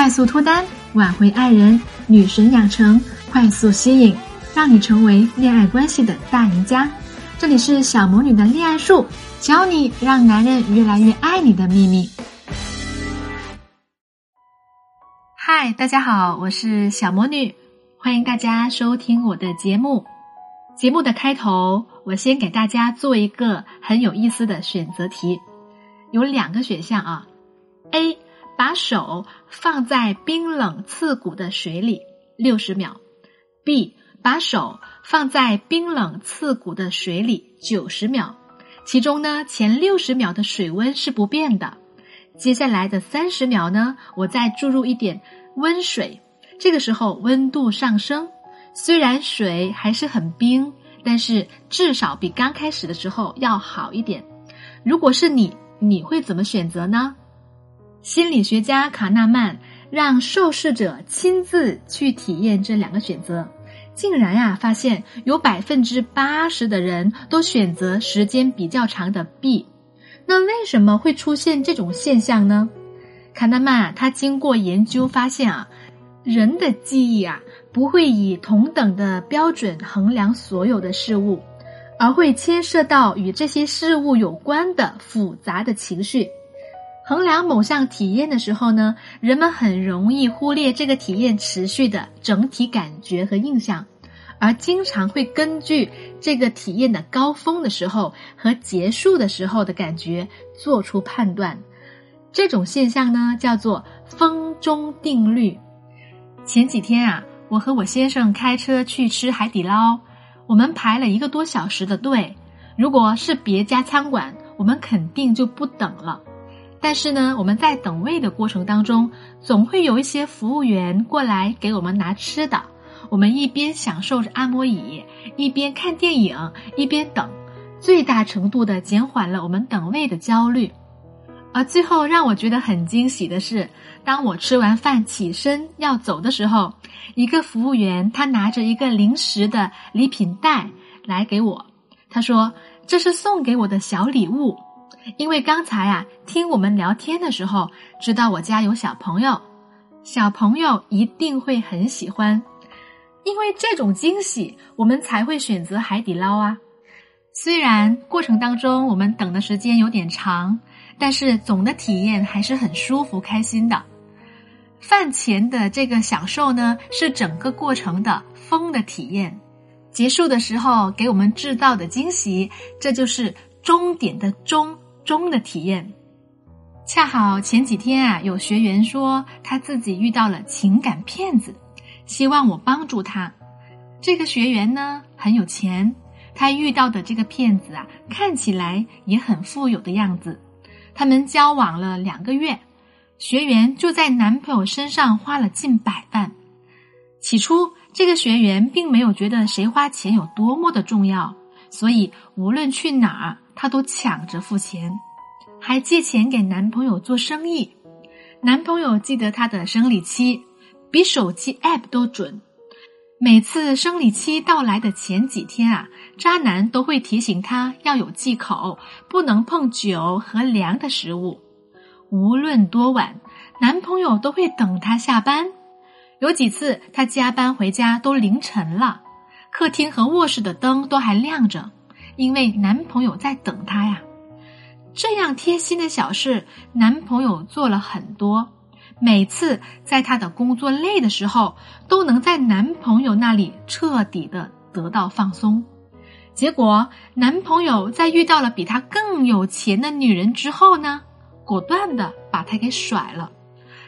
快速脱单，挽回爱人，女神养成，快速吸引，让你成为恋爱关系的大赢家。这里是小魔女的恋爱术，教你让男人越来越爱你的秘密。嗨，大家好，我是小魔女，欢迎大家收听我的节目。节目的开头，我先给大家做一个很有意思的选择题，有两个选项啊，A。把手放在冰冷刺骨的水里六十秒，B 把手放在冰冷刺骨的水里九十秒，其中呢前六十秒的水温是不变的，接下来的三十秒呢我再注入一点温水，这个时候温度上升，虽然水还是很冰，但是至少比刚开始的时候要好一点。如果是你，你会怎么选择呢？心理学家卡纳曼让受试者亲自去体验这两个选择，竟然呀发现有百分之八十的人都选择时间比较长的 B。那为什么会出现这种现象呢？卡纳曼他经过研究发现啊，人的记忆啊不会以同等的标准衡量所有的事物，而会牵涉到与这些事物有关的复杂的情绪。衡量某项体验的时候呢，人们很容易忽略这个体验持续的整体感觉和印象，而经常会根据这个体验的高峰的时候和结束的时候的感觉做出判断。这种现象呢，叫做风中定律。前几天啊，我和我先生开车去吃海底捞，我们排了一个多小时的队。如果是别家餐馆，我们肯定就不等了。但是呢，我们在等位的过程当中，总会有一些服务员过来给我们拿吃的。我们一边享受着按摩椅，一边看电影，一边等，最大程度的减缓了我们等位的焦虑。而最后让我觉得很惊喜的是，当我吃完饭起身要走的时候，一个服务员他拿着一个零食的礼品袋来给我，他说：“这是送给我的小礼物。”因为刚才啊，听我们聊天的时候，知道我家有小朋友，小朋友一定会很喜欢。因为这种惊喜，我们才会选择海底捞啊。虽然过程当中我们等的时间有点长，但是总的体验还是很舒服、开心的。饭前的这个享受呢，是整个过程的风的体验；结束的时候给我们制造的惊喜，这就是终点的终。中的体验，恰好前几天啊，有学员说他自己遇到了情感骗子，希望我帮助他。这个学员呢很有钱，他遇到的这个骗子啊，看起来也很富有的样子。他们交往了两个月，学员就在男朋友身上花了近百万。起初，这个学员并没有觉得谁花钱有多么的重要，所以无论去哪儿。她都抢着付钱，还借钱给男朋友做生意。男朋友记得她的生理期，比手机 app 都准。每次生理期到来的前几天啊，渣男都会提醒她要有忌口，不能碰酒和凉的食物。无论多晚，男朋友都会等她下班。有几次她加班回家都凌晨了，客厅和卧室的灯都还亮着。因为男朋友在等她呀，这样贴心的小事，男朋友做了很多。每次在她的工作累的时候，都能在男朋友那里彻底的得到放松。结果，男朋友在遇到了比他更有钱的女人之后呢，果断的把她给甩了。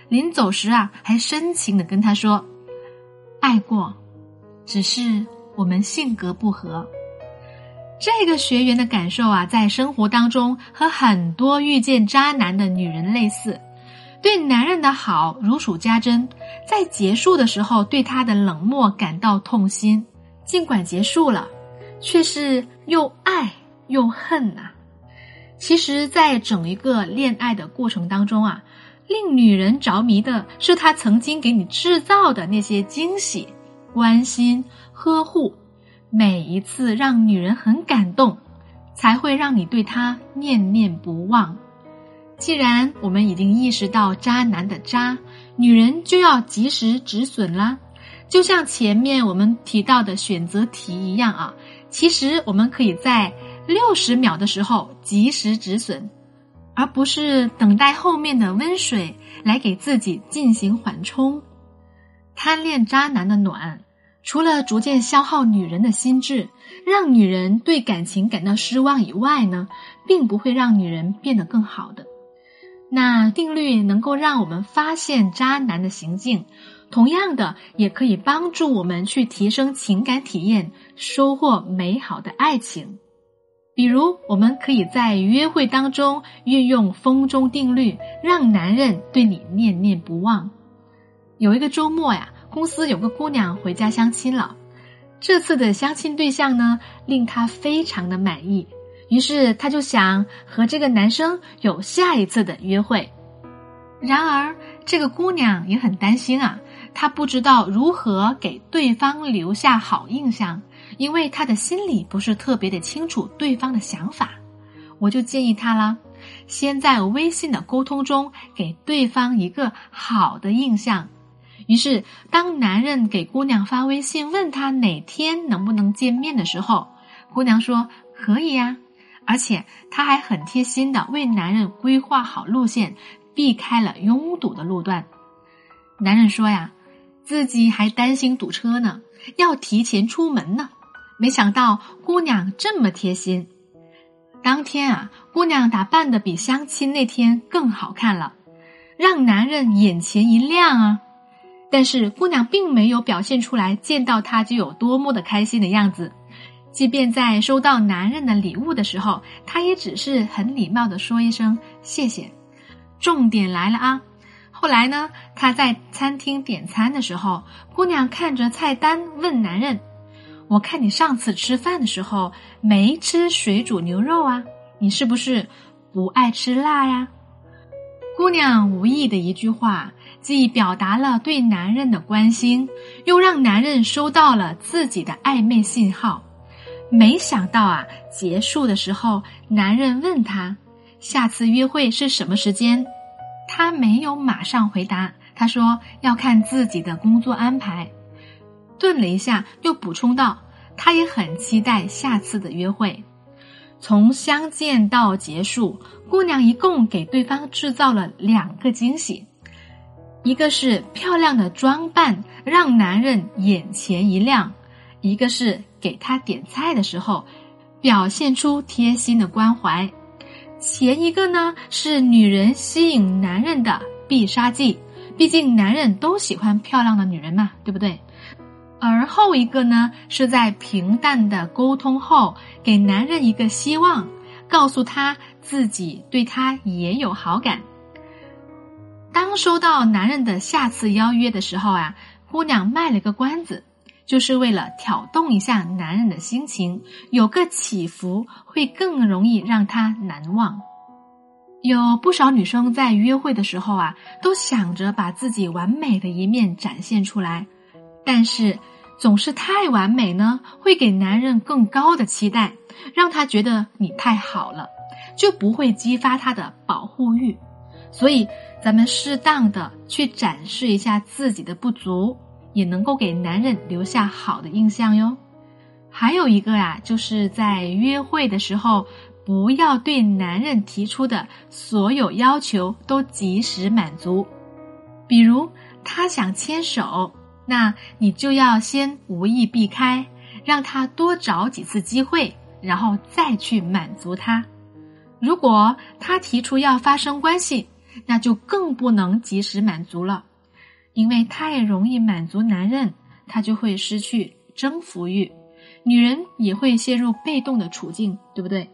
临走时啊，还深情的跟她说：“爱过，只是我们性格不合。”这个学员的感受啊，在生活当中和很多遇见渣男的女人类似，对男人的好如数家珍，在结束的时候对他的冷漠感到痛心。尽管结束了，却是又爱又恨呐。其实，在整一个恋爱的过程当中啊，令女人着迷的是他曾经给你制造的那些惊喜、关心、呵护。每一次让女人很感动，才会让你对她念念不忘。既然我们已经意识到渣男的渣，女人就要及时止损啦。就像前面我们提到的选择题一样啊，其实我们可以在六十秒的时候及时止损，而不是等待后面的温水来给自己进行缓冲。贪恋渣男的暖，除了逐渐消耗女人的心智，让女人对感情感到失望以外呢，并不会让女人变得更好的。那定律能够让我们发现渣男的行径，同样的也可以帮助我们去提升情感体验，收获美好的爱情。比如，我们可以在约会当中运用风中定律，让男人对你念念不忘。有一个周末呀，公司有个姑娘回家相亲了。这次的相亲对象呢，令她非常的满意，于是她就想和这个男生有下一次的约会。然而，这个姑娘也很担心啊，她不知道如何给对方留下好印象，因为她的心里不是特别的清楚对方的想法。我就建议她了，先在微信的沟通中给对方一个好的印象。于是，当男人给姑娘发微信问他哪天能不能见面的时候，姑娘说可以呀，而且她还很贴心的为男人规划好路线，避开了拥堵的路段。男人说呀，自己还担心堵车呢，要提前出门呢。没想到姑娘这么贴心。当天啊，姑娘打扮的比相亲那天更好看了，让男人眼前一亮啊。但是姑娘并没有表现出来见到他就有多么的开心的样子，即便在收到男人的礼物的时候，她也只是很礼貌的说一声谢谢。重点来了啊！后来呢，她在餐厅点餐的时候，姑娘看着菜单问男人：“我看你上次吃饭的时候没吃水煮牛肉啊，你是不是不爱吃辣呀？”姑娘无意的一句话。既表达了对男人的关心，又让男人收到了自己的暧昧信号。没想到啊，结束的时候，男人问她下次约会是什么时间，他没有马上回答，他说要看自己的工作安排。顿了一下，又补充道，他也很期待下次的约会。从相见到结束，姑娘一共给对方制造了两个惊喜。一个是漂亮的装扮让男人眼前一亮，一个是给他点菜的时候表现出贴心的关怀。前一个呢是女人吸引男人的必杀技，毕竟男人都喜欢漂亮的女人嘛，对不对？而后一个呢是在平淡的沟通后给男人一个希望，告诉他自己对他也有好感。当收到男人的下次邀约的时候啊，姑娘卖了个关子，就是为了挑动一下男人的心情，有个起伏会更容易让他难忘。有不少女生在约会的时候啊，都想着把自己完美的一面展现出来，但是总是太完美呢，会给男人更高的期待，让他觉得你太好了，就不会激发他的保护欲，所以。咱们适当的去展示一下自己的不足，也能够给男人留下好的印象哟。还有一个呀，就是在约会的时候，不要对男人提出的所有要求都及时满足。比如他想牵手，那你就要先无意避开，让他多找几次机会，然后再去满足他。如果他提出要发生关系，那就更不能及时满足了，因为太容易满足男人，他就会失去征服欲，女人也会陷入被动的处境，对不对？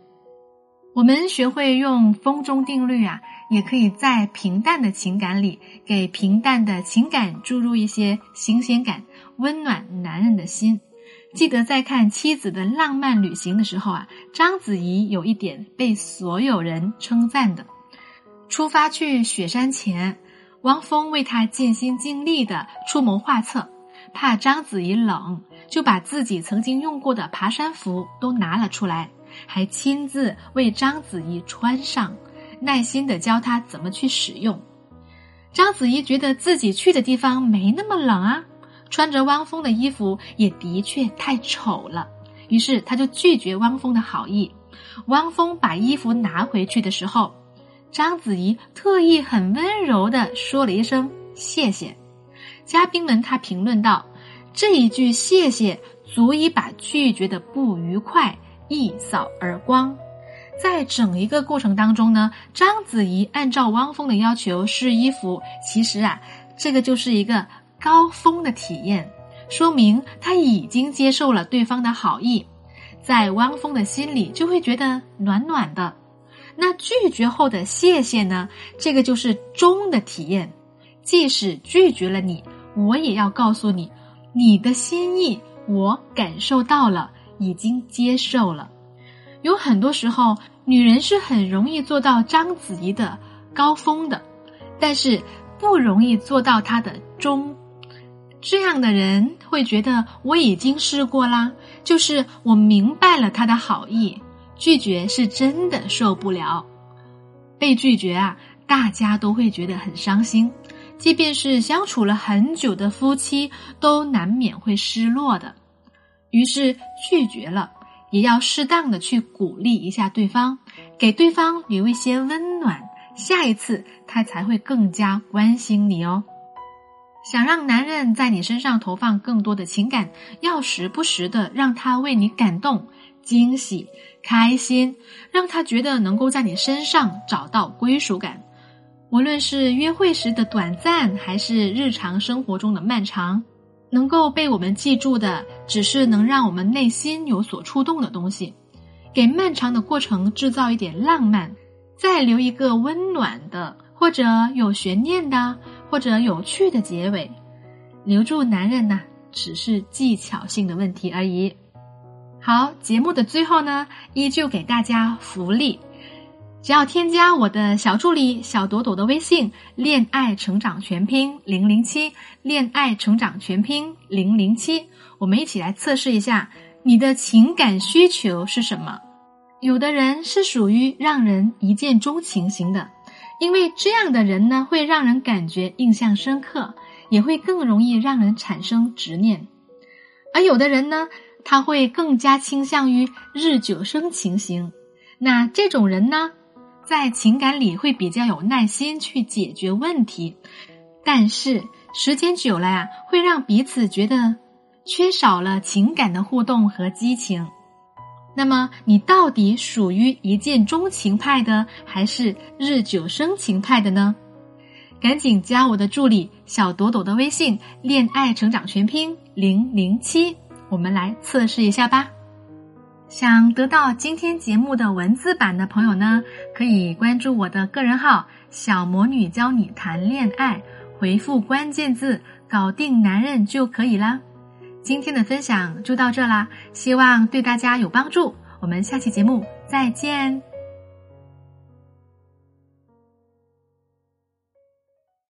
我们学会用风中定律啊，也可以在平淡的情感里，给平淡的情感注入一些新鲜感，温暖男人的心。记得在看妻子的浪漫旅行的时候啊，章子怡有一点被所有人称赞的。出发去雪山前，汪峰为他尽心尽力的出谋划策，怕章子怡冷，就把自己曾经用过的爬山服都拿了出来，还亲自为章子怡穿上，耐心的教她怎么去使用。章子怡觉得自己去的地方没那么冷啊，穿着汪峰的衣服也的确太丑了，于是她就拒绝汪峰的好意。汪峰把衣服拿回去的时候，章子怡特意很温柔的说了一声谢谢。嘉宾们他评论道：“这一句谢谢足以把拒绝的不愉快一扫而光。”在整一个过程当中呢，章子怡按照汪峰的要求试衣服，其实啊，这个就是一个高峰的体验，说明他已经接受了对方的好意，在汪峰的心里就会觉得暖暖的。那拒绝后的谢谢呢，这个就是中的体验，即使拒绝了你，我也要告诉你，你的心意我感受到了，已经接受了。有很多时候，女人是很容易做到章子怡的高峰的，但是不容易做到她的中。这样的人会觉得我已经试过啦，就是我明白了他的好意，拒绝是真的受不了。被拒绝啊，大家都会觉得很伤心，即便是相处了很久的夫妻，都难免会失落的。于是拒绝了。也要适当的去鼓励一下对方，给对方留一些温暖，下一次他才会更加关心你哦。想让男人在你身上投放更多的情感，要时不时的让他为你感动、惊喜、开心，让他觉得能够在你身上找到归属感。无论是约会时的短暂，还是日常生活中的漫长。能够被我们记住的，只是能让我们内心有所触动的东西。给漫长的过程制造一点浪漫，再留一个温暖的，或者有悬念的，或者有趣的结尾。留住男人呢，只是技巧性的问题而已。好，节目的最后呢，依旧给大家福利。只要添加我的小助理小朵朵的微信“恋爱成长全拼零零七”，恋爱成长全拼零零七，我们一起来测试一下你的情感需求是什么。有的人是属于让人一见钟情型的，因为这样的人呢，会让人感觉印象深刻，也会更容易让人产生执念。而有的人呢，他会更加倾向于日久生情型。那这种人呢？在情感里会比较有耐心去解决问题，但是时间久了呀，会让彼此觉得缺少了情感的互动和激情。那么你到底属于一见钟情派的，还是日久生情派的呢？赶紧加我的助理小朵朵的微信“恋爱成长全拼零零七”，我们来测试一下吧。想得到今天节目的文字版的朋友呢，可以关注我的个人号“小魔女教你谈恋爱”，回复关键字“搞定男人”就可以啦。今天的分享就到这啦，希望对大家有帮助。我们下期节目再见。